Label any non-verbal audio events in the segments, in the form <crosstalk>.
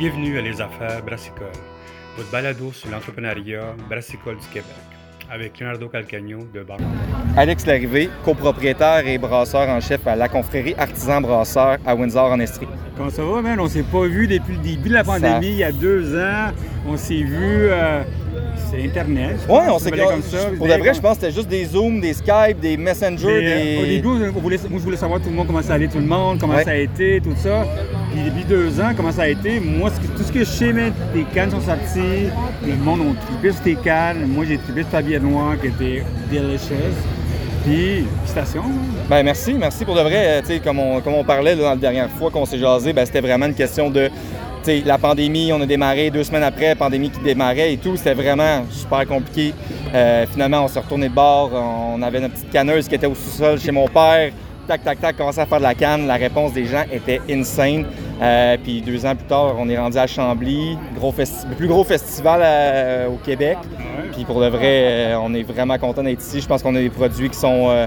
Bienvenue à Les Affaires Brassicole, votre balado sur l'entrepreneuriat brassicole du Québec, avec Leonardo Calcagno de Banque. Alex Larrivé, copropriétaire et brasseur en chef à la confrérie Artisan Brasseur à Windsor en Estrie. Comment ça va, man? On s'est pas vu depuis le début de la pandémie, il y a deux ans. On s'est vu, euh, c'est Internet. Oui, on s'est comme ça. Pour de vrai, je pense que c'était juste des Zooms, des Skype, des Messenger, euh, des. Au début, on voulait, moi, je voulais savoir tout le monde, comment ça allait, tout le monde, comment Ouais. ça a été, tout ça. Puis depuis deux ans, comment ça a été? Moi, tout ce que je sais, man, tes cannes sont sorties, le monde a trippé sur tes cannes. Moi, j'ai trippé sur ta bière noire qui était delicious. Puis, félicitations. Ben merci, merci pour de vrai. euh, comme on, comme on parlait dans la dernière fois qu'on s'est jasé, ben, c'était vraiment une question de. la pandémie, on a démarré deux semaines après, la pandémie qui démarrait et tout, c'était vraiment super compliqué. Euh, finalement, on s'est retourné de bord, on avait notre petite canneuse qui était au sous-sol chez mon père. Tac, tac, tac, commençait à faire de la canne. La réponse des gens était insane. Euh, puis deux ans plus tard, on est rendu à Chambly, gros le plus gros festival euh, au Québec. Puis pour de vrai, euh, on est vraiment content d'être ici. Je pense qu'on a des produits qui sont,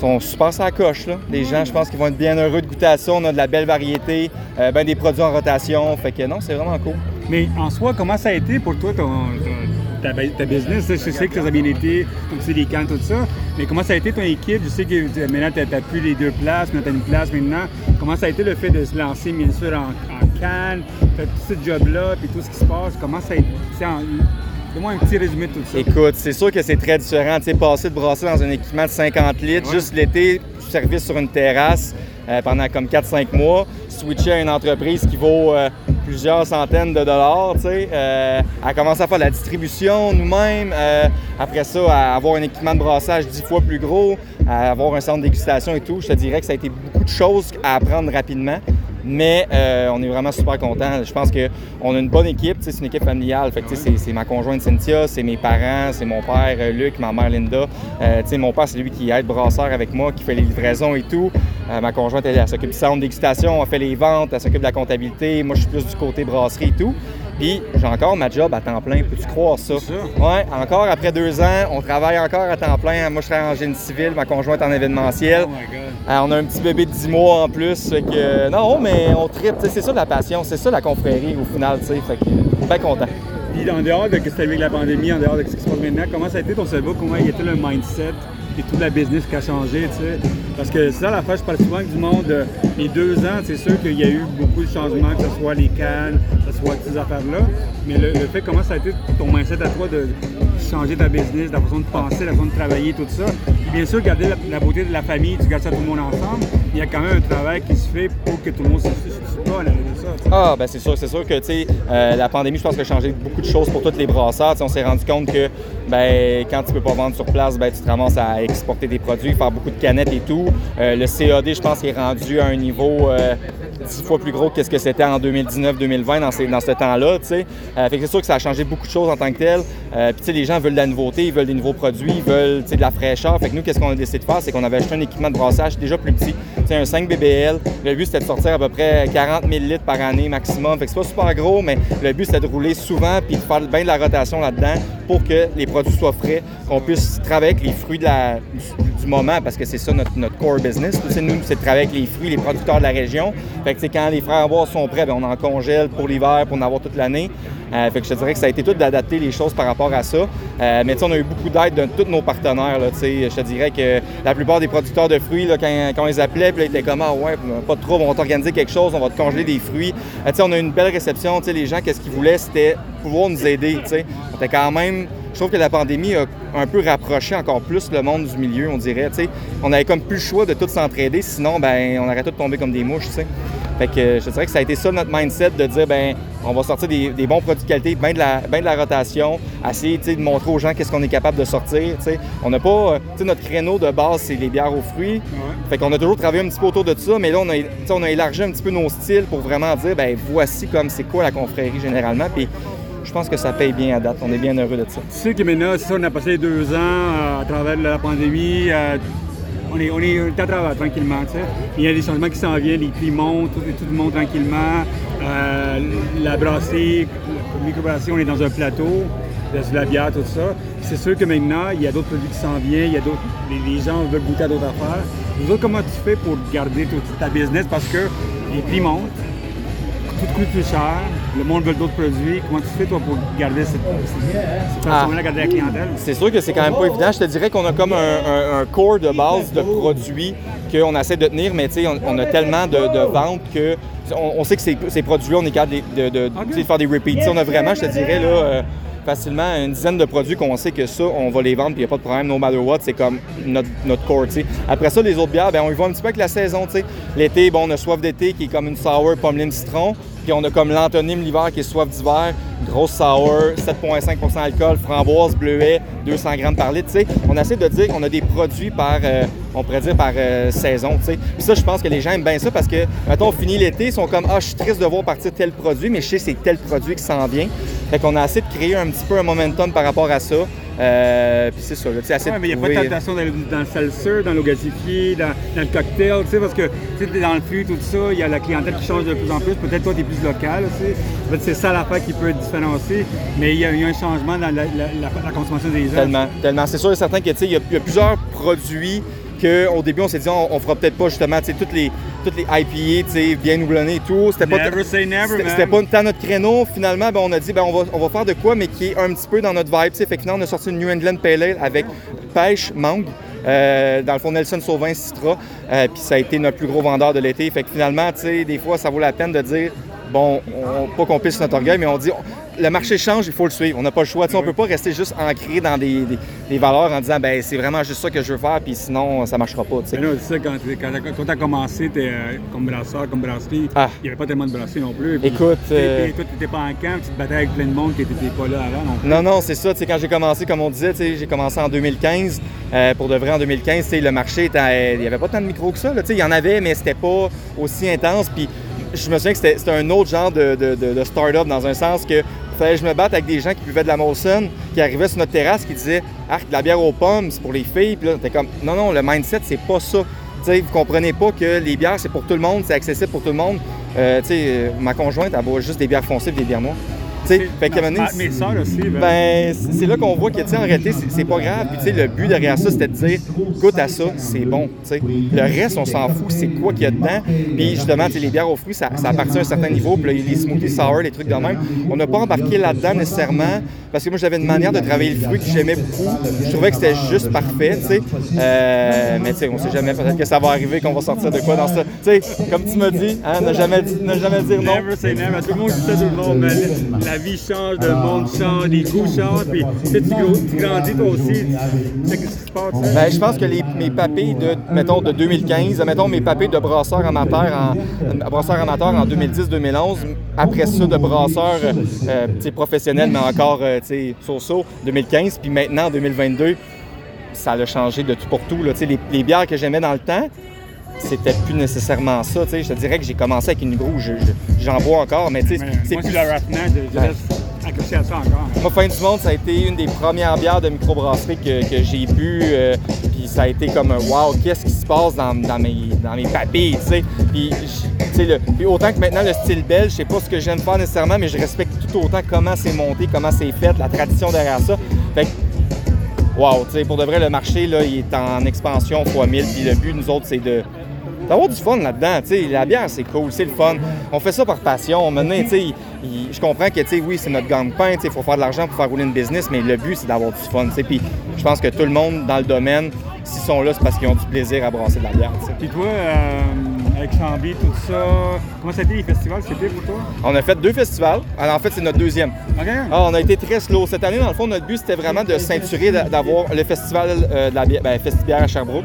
sont super sur la coche. Là. Les gens, je pense qu'ils vont être bien heureux de goûter à ça. On a de la belle variété, ben des produits en rotation. Fait que non, c'est vraiment cool. Mais en soi, comment ça a été pour toi, ton, ton- ta, ta business? Je sais que ça a bien été, tu sais, les cannes, tout ça. Mais comment ça a été ton équipe? Je sais que maintenant, tu n'as plus les deux places, maintenant, tu as une place maintenant. Comment ça a été le fait de se lancer, bien sûr, en, en canne, faire tout ce job-là, puis tout ce qui se passe? Comment ça a été? Donne-moi un petit résumé de tout ça. Écoute, c'est sûr que c'est très différent. Tu sais, passer de brasser dans un équipement de 50 litres, Ouais. juste l'été, service sur une terrasse euh, pendant comme 4-5 mois, switcher à une entreprise qui vaut euh, plusieurs centaines de dollars, tu sais, euh, à commencer à faire de la distribution nous-mêmes, euh, après ça, à avoir un équipement de brassage 10 fois plus gros, à avoir un centre de dégustation et tout. Je te dirais que ça a été beaucoup de choses à apprendre rapidement. Mais euh, on est vraiment super contents. Je pense qu'on a une bonne équipe. C'est une équipe familiale. Fait que, c'est, c'est ma conjointe Cynthia, c'est mes parents, c'est mon père euh, Luc, ma mère Linda. Euh, tu sais, mon père, c'est lui qui aide brasseur avec moi, qui fait les livraisons et tout. Euh, ma conjointe, elle, elle s'occupe du centre de dégustation, elle fait les ventes, elle s'occupe de la comptabilité. Moi, je suis plus du côté brasserie et tout. Puis j'ai encore ma job à temps plein. Peux-tu croire ça? Ouais, encore après deux ans, on travaille encore à temps plein. Moi, je travaille en génie civil, ma conjointe en événementiel. Oh my God. Euh, on a un petit bébé de 10 mois en plus. Fait que, non, mais on tripe. C'est ça la passion. C'est ça la confrérie au final. tu sais, Fait que, bien content. Puis en dehors de ce qui s'est avec la pandémie, en dehors de ce qui se passe maintenant, comment ça a été ton cerveau? Comment il était le mindset et toute la business qui a changé? Parce que ça l'affaire, je parle souvent du monde. euh, Les deux ans, c'est sûr qu'il y a eu beaucoup de changements, que ce soit les cannes, que ce soit ces affaires-là. Mais le, fait, comment ça a été ton mindset à toi de changer ta business, la façon de penser, la façon de travailler, tout ça? Puis bien sûr, garder la, la beauté de la famille, tu gardes ça tout le monde ensemble. Il y a quand même un travail qui se fait pour que tout le monde se se Ah, ben c'est sûr, c'est sûr que euh, la pandémie, je pense que a changé beaucoup de choses pour tous les brasseurs. On s'est rendu compte que ben, quand tu peux pas vendre sur place, ben, tu te ramasses à exporter des produits, faire beaucoup de canettes et tout. Euh, le CAD, je pense, est rendu à un niveau euh, dix fois plus gros que ce que c'était en 2019-2020 dans, dans ce temps-là. Euh, fait que c'est sûr que ça a changé beaucoup de choses en tant que tel. Euh, Puis les gens veulent de la nouveauté, ils veulent des nouveaux produits, ils veulent de la fraîcheur. Fait que nous, qu'est-ce qu'on a décidé de faire, c'est qu'on avait acheté un équipement de brassage déjà plus petit. Tu sais, un 5 BBL. Le but, c'était de sortir à peu près 40 000 litres par année maximum. Fait que c'est pas super gros, mais le but, c'était de rouler souvent puis de faire bien de la rotation là-dedans pour que les produits soient frais, qu'on puisse travailler avec les fruits du, moment parce que c'est ça notre, core business. Sais, nous, c'est de travailler avec les fruits, les producteurs de la région. Fait que quand les bois sont prêts, ben, on en congèle pour l'hiver, pour en avoir toute l'année. Euh, fait que je te dirais que ça a été tout d'adapter les choses par rapport à ça. Euh, mais on a eu beaucoup d'aide de tous nos partenaires. Je te dirais que la plupart des producteurs de fruits, quand, puis là, ils étaient comme Ah ouais, pas trouble, on va t'organiser quelque chose, on va te congeler des fruits. Euh, on a eu une belle réception. Les gens, qu'est-ce qu'ils voulaient, c'était pouvoir nous aider. On quand même. Je trouve que la pandémie a un peu rapproché encore plus le monde du milieu, on dirait. On avait comme plus le choix de tous s'entraider, sinon ben on aurait tous tombé comme des mouches. tu sais. Fait que je dirais que ça a été ça notre mindset de dire ben on va sortir des, des bons produits de qualité, bien de la, de la rotation, essayer de montrer aux gens qu'est-ce qu'on est capable de sortir. On n'a pas, euh, notre créneau de base c'est les bières aux fruits. Ouais. Fait qu'on a toujours travaillé un petit peu autour de ça, mais là on a, on a élargi un petit peu nos styles pour vraiment dire ben voici comme c'est quoi la confrérie généralement. Puis je pense que ça paye bien à date. On est bien heureux de ça. Tu sais que maintenant, ça, on a passé deux ans euh, à travers la pandémie. euh, on, est, on, est, à travers tranquillement. Il y a des changements qui s'en viennent, les prix montent, tout, tout monte tranquillement. Euh, la brasserie, la microbrasserie, on est dans un plateau, sur la bière, tout ça. C'est sûr que maintenant, il y a d'autres produits qui s'en viennent, il y a d'autres, les, gens veulent goûter à d'autres affaires. Comment tu fais pour garder ta business? Parce que les prix montent? tout coûte plus cher, le monde veut d'autres produits. Comment tu fais, toi, pour garder cette, cette Ah. façon-là, garder la clientèle? C'est sûr que c'est quand même pas évident. Je te dirais qu'on a comme un, un- un core de base de produits qu'on essaie de tenir, mais tu sais, on, on a tellement de, de ventes que on, on sait que ces, ces produits-là, on est capable de, de faire des repeats. On a vraiment, je te dirais, là, euh, facilement une dizaine de produits qu'on sait que ça, on va les vendre, puis il n'y a pas de problème, no matter what, c'est comme notre, notre core, tu sais. Après ça, les autres bières, ben, on y va un petit peu avec la saison, tu sais. L'été, bon, on a soif d'été qui est comme une sour pomme lime citron, puis on a comme l'antonyme l'hiver qui est soif d'hiver, grosse sour, 7,5% alcool, framboise, bleuet, 200 grammes par litre, tu sais. On essaie de dire qu'on a des produits par, euh, on pourrait dire par euh, saison, tu sais. Puis ça, je pense que les gens aiment bien ça parce que, mettons, on finit l'été, ils sont comme, ah, je suis triste de voir partir tel produit, mais je sais c'est tel produit qui s'en vient. Fait qu'on a essayé de créer un petit peu un momentum par rapport à ça. Euh, puis c'est ça, là, tu sais, Ouais, mais il n'y a pas de tentation dans le, dans le seltzer, dans l'eau gasifiée, dans, dans le cocktail, tu sais, parce que tu sais, dans le fût, tout ça, il y a la clientèle qui change de plus en plus. Peut-être toi, tu es plus local, tu sais. Peut-être c'est ça l'affaire qui peut être différenciée, mais il y, a, a un changement dans la, la- la- la consommation des gens. Tellement, tellement. C'est sûr et certain que, tu sais, il y, a- il y a plusieurs produits qu'au début, on s'est dit, on, on fera peut-être pas justement, toutes les, toutes les IPA, sais, bien houblonnées et tout. C'était pas, c'était- pas tant notre créneau. Finalement, ben, on a dit, ben, on, va, on va faire de quoi, mais qui est un petit peu dans notre vibe, tu sais. Fait que finalement, on a sorti une New England Pale Ale avec pêche, mangue. euh, dans le fond, Nelson Sauvin Citra. Euh, puis ça a été notre plus gros vendeur de l'été. Fait que finalement, tu sais, des fois, ça vaut la peine de dire, bon, on- pas qu'on pisse notre orgueil, mais on dit, on- le marché change, il faut le suivre. On n'a pas le choix. Tu sais, On peut pas rester juste ancré dans des, des- des valeurs en disant, ben c'est vraiment juste ça que je veux faire, puis sinon, ça marchera pas. tu sais. Mais là, c'est ça, quand tu as commencé t'es, euh, comme brasseur, comme brasserie, Ah. il n'y avait pas tellement de brasseries non plus. Puis, Écoute, t'es- euh, toi, tu n'étais pas en camp, tu te battais avec plein de monde qui n'était pas là avant non plus. Non, non, c'est ça. Tu sais, quand j'ai commencé, comme on disait, tu j'ai commencé en 2015. Euh, pour de vrai, en 2015, tu sais, le marché, il n'y avait pas tant de micros que ça. Tu Il y en avait, mais c'était pas aussi intense. Puis je me souviens que c'était un autre genre de, start-up dans un sens que je me batte avec des gens qui buvaient de la Molson, qui arrivaient sur notre terrasse, qui disaient Ah, de la bière aux pommes, c'est pour les filles. Puis là, t'es comme Non, non, le mindset, c'est pas ça. Tu sais, vous comprenez pas que les bières, c'est pour tout le monde, c'est accessible pour tout le monde. Euh, ma conjointe, elle boit juste des bières foncées et des bières noires. Fait qu'à Mes aussi. ben, ben, c'est là qu'on voit que, tu sais, en réalité, c'est- pas grave. Puis, tu sais, le but derrière ça, c'était de dire, goûte à ça, c'est bon, tu sais. Le reste, on s'en fout, c'est quoi qu'il y a dedans. Puis, justement, tu sais, les bières aux fruits, ça, ça appartient à un certain niveau. Puis, les smoothies sour, les trucs de même. On n'a pas embarqué là-dedans nécessairement parce que moi, j'avais une manière de travailler le fruit que j'aimais beaucoup. Je trouvais que c'était juste parfait, tu sais. Euh, mais, tu sais, on sait jamais, peut-être que ça va arriver, qu'on va sortir de quoi dans ça. Tu sais, comme tu m'as dit, hein, ne jamais, ne jamais dire non. Never say never. Tout le monde dit ça, tout le monde. La vie change, le monde change, les goûts changent. Puis tu, grandis toi aussi. Tu sais? Ben, je pense que mes papilles de, mettons, de 2015, mettons mes papilles de brasseur amateur en, brasseur amateur en 2010-2011, après ça de brasseur euh, euh, tu sais, professionnel, mais encore, euh, tu sais, so-so, 2015, puis maintenant en 2022, ça a changé de tout pour tout. Là. Les bières que j'aimais dans le temps, c'était plus nécessairement ça. tu sais. Je te dirais que j'ai commencé avec une groue, je- je- j'en bois encore, mais tu sais, c'est plus le raffinage. Je, Ouais. accroché à ça encore. moi, Fin du Monde, ça a été une des premières bières de microbrasserie que, que j'ai bu. euh, puis ça a été comme un wow, qu'est-ce qui se passe dans, dans mes, dans mes papilles, tu sais. Puis, le- puis autant que maintenant, le style belge, je sais pas ce que j'aime faire nécessairement, mais je respecte tout autant comment c'est monté, comment c'est fait, la tradition derrière ça. Fait que, wow, tu sais, pour de vrai, le marché, là, il est en expansion fois 1000. Puis le but, nous autres, c'est de d'avoir du fun là-dedans. tu sais. La bière, c'est cool, c'est le fun. On fait ça par passion. Maintenant, je comprends que, tu sais, oui, c'est notre gagne-pain, il faut faire de l'argent pour faire rouler une business, mais le but, c'est d'avoir du fun. Puis je pense que tout le monde dans le domaine, s'ils sont là, c'est parce qu'ils ont du plaisir à brasser de la bière. Puis toi, euh, avec Chambly, tout ça, comment ça a été les festivals? C'était pour toi? On a fait deux festivals. Alors, en fait, c'est notre deuxième. OK? Ah, on a été très slow. Cette année, dans le fond, notre but, c'était vraiment de ceinturer, d'a- d'avoir le festival euh, de la bière, ben, Festibière à Sherbrooke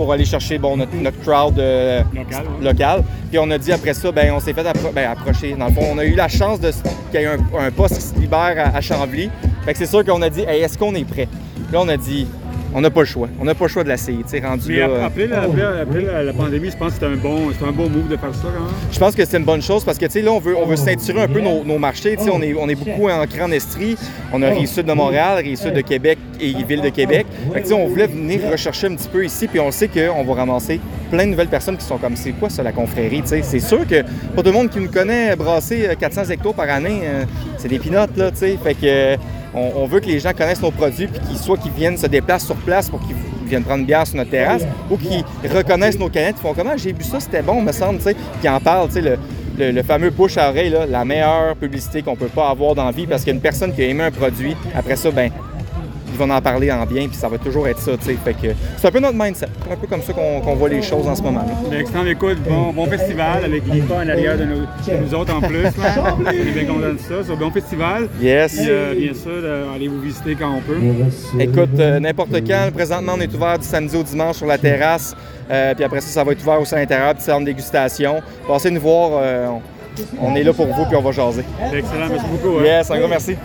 pour aller chercher bon, notre, notre crowd euh, Local, ouais. local. Puis on a dit après ça, ben, on s'est fait appro- ben, approcher. Dans le fond, on a eu la chance de, qu'il y ait un, un poste qui se libère à, à Chambly. Fait que c'est sûr qu'on a dit, Hey, est-ce qu'on est prêt? Là, on a dit, on n'a pas le choix. On n'a pas le choix de l'essayer. Rendu Mais là, euh, après, la, après, après la, la pandémie, je pense que c'était un bon, un bon move de faire ça même. Je pense que c'est une bonne chose parce que, tu sais, là, on veut, on veut ceinturer un peu nos, nos marchés. Tu sais, on est, on est beaucoup ancré en Estrie. On a Rive-Sud de Montréal, Rive-Sud de Québec et Ville de Québec. Fait que, tu sais, on voulait venir rechercher un petit peu ici, puis on sait qu'on va ramasser plein de nouvelles personnes qui sont comme, c'est quoi ça, la confrérie, tu sais? C'est sûr que pour tout le monde qui nous connaît, brasser euh, 400 hectos par année, euh, c'est des pinottes, là, tu sais. Fait que, euh, on, veut que les gens connaissent nos produits, puis qu'ils soit qu'ils viennent se déplacent sur place pour qu'ils viennent prendre une bière sur notre terrasse, ou qu'ils reconnaissent nos canettes, ils font comment j'ai bu ça, c'était bon, me semble, tu sais, qui en parlent, tu sais, le, fameux bouche à là, la meilleure publicité qu'on peut pas avoir dans la vie parce qu'il y a une personne qui a aimé un produit, après ça, ben vont en parler en bien, puis ça va toujours être ça, tu sais. Fait que c'est un peu notre mindset. C'est un peu comme ça qu'on voit les choses en ce moment. Excellent, écoute, bon, bon festival avec l'IPA en arrière de, nos- de nous autres en plus. Là. <laughs> On est bien contents de ça. C'est un bon festival. Yes. Puis, euh, bien sûr, euh, allez vous visiter quand on peut. Écoute, euh, n'importe quand. Présentement, on est ouvert du samedi au dimanche sur la terrasse. Euh, puis après ça, ça va être ouvert aussi à l'intérieur, petit centre de dégustation. Passez nous voir. euh, on, on est là pour vous, puis on va jaser. Excellent, merci beaucoup. hein. Yes, un gros merci.